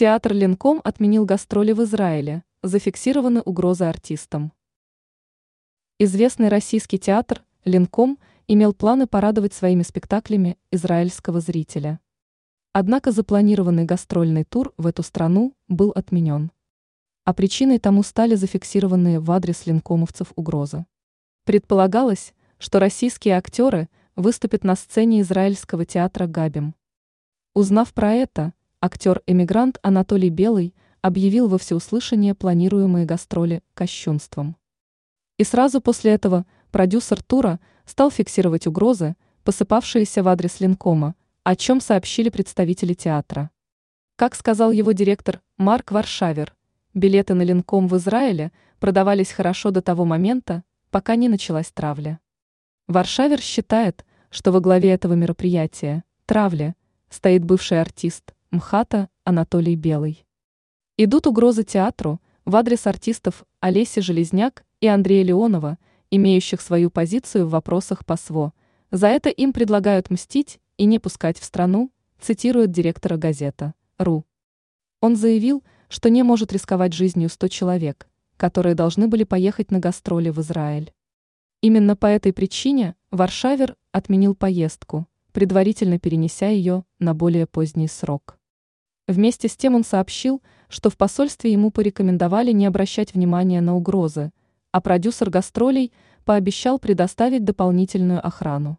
Театр Ленком отменил гастроли в Израиле, зафиксированы угрозы артистам. Известный российский театр Ленком имел планы порадовать своими спектаклями израильского зрителя. Однако запланированный гастрольный тур в эту страну был отменен. А причиной тому стали зафиксированные в адрес ленкомовцев угрозы. Предполагалось, что российские актеры выступят на сцене израильского театра «Габим». Узнав про это, актер-эмигрант Анатолий Белый объявил во всеуслышание планируемые гастроли кощунством. И сразу после этого продюсер тура стал фиксировать угрозы, посыпавшиеся в адрес Ленкома, о чем сообщили представители театра. Как сказал его директор Марк Варшавер, билеты на Ленком в Израиле продавались хорошо до того момента, пока не началась травля. Варшавер считает, что во главе этого мероприятия, травли, стоит бывший артист МХАТа Анатолий Белый. Идут угрозы театру в адрес артистов Олеси Железняк и Андрея Леонова, имеющих свою позицию в вопросах по СВО. За это им предлагают мстить и не пускать в страну, цитирует директора газета «РУ». Он заявил, что не может рисковать жизнью 100 человек, которые должны были поехать на гастроли в Израиль. Именно по этой причине Варшавер отменил поездку, предварительно перенеся ее на более поздний срок. Вместе с тем он сообщил, что в посольстве ему порекомендовали не обращать внимания на угрозы, а продюсер гастролей пообещал предоставить дополнительную охрану.